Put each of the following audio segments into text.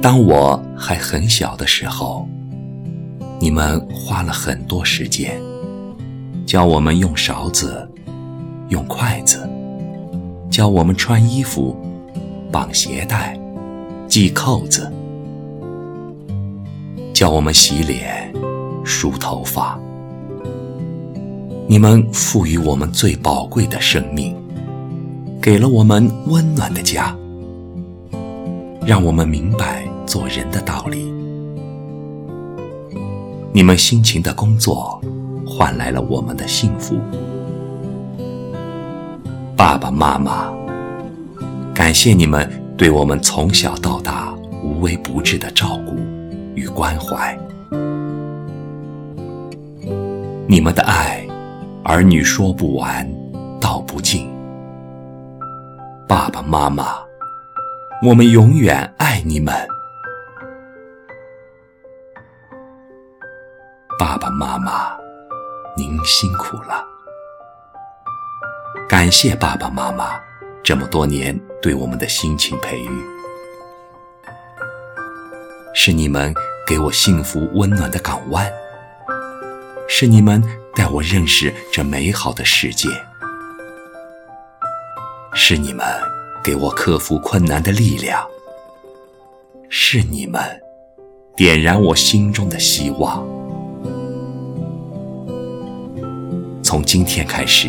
当我还很小的时候，你们花了很多时间教我们用勺子、用筷子，教我们穿衣服、绑鞋带、系扣子，教我们洗脸、梳头发。你们赋予我们最宝贵的生命，给了我们温暖的家，让我们明白做人的道理。你们辛勤的工作，换来了我们的幸福。爸爸妈妈，感谢你们对我们从小到大无微不至的照顾与关怀。你们的爱。儿女说不完，道不尽。爸爸妈妈，我们永远爱你们。爸爸妈妈，您辛苦了。感谢爸爸妈妈这么多年对我们的辛勤培育，是你们给我幸福温暖的港湾，是你们。带我认识这美好的世界，是你们给我克服困难的力量，是你们点燃我心中的希望。从今天开始，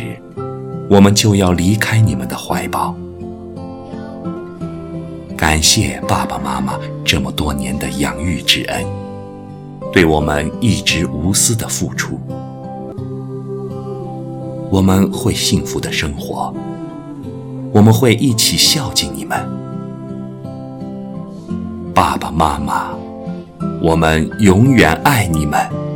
我们就要离开你们的怀抱。感谢爸爸妈妈这么多年的养育之恩，对我们一直无私的付出。我们会幸福的生活，我们会一起孝敬你们，爸爸妈妈，我们永远爱你们。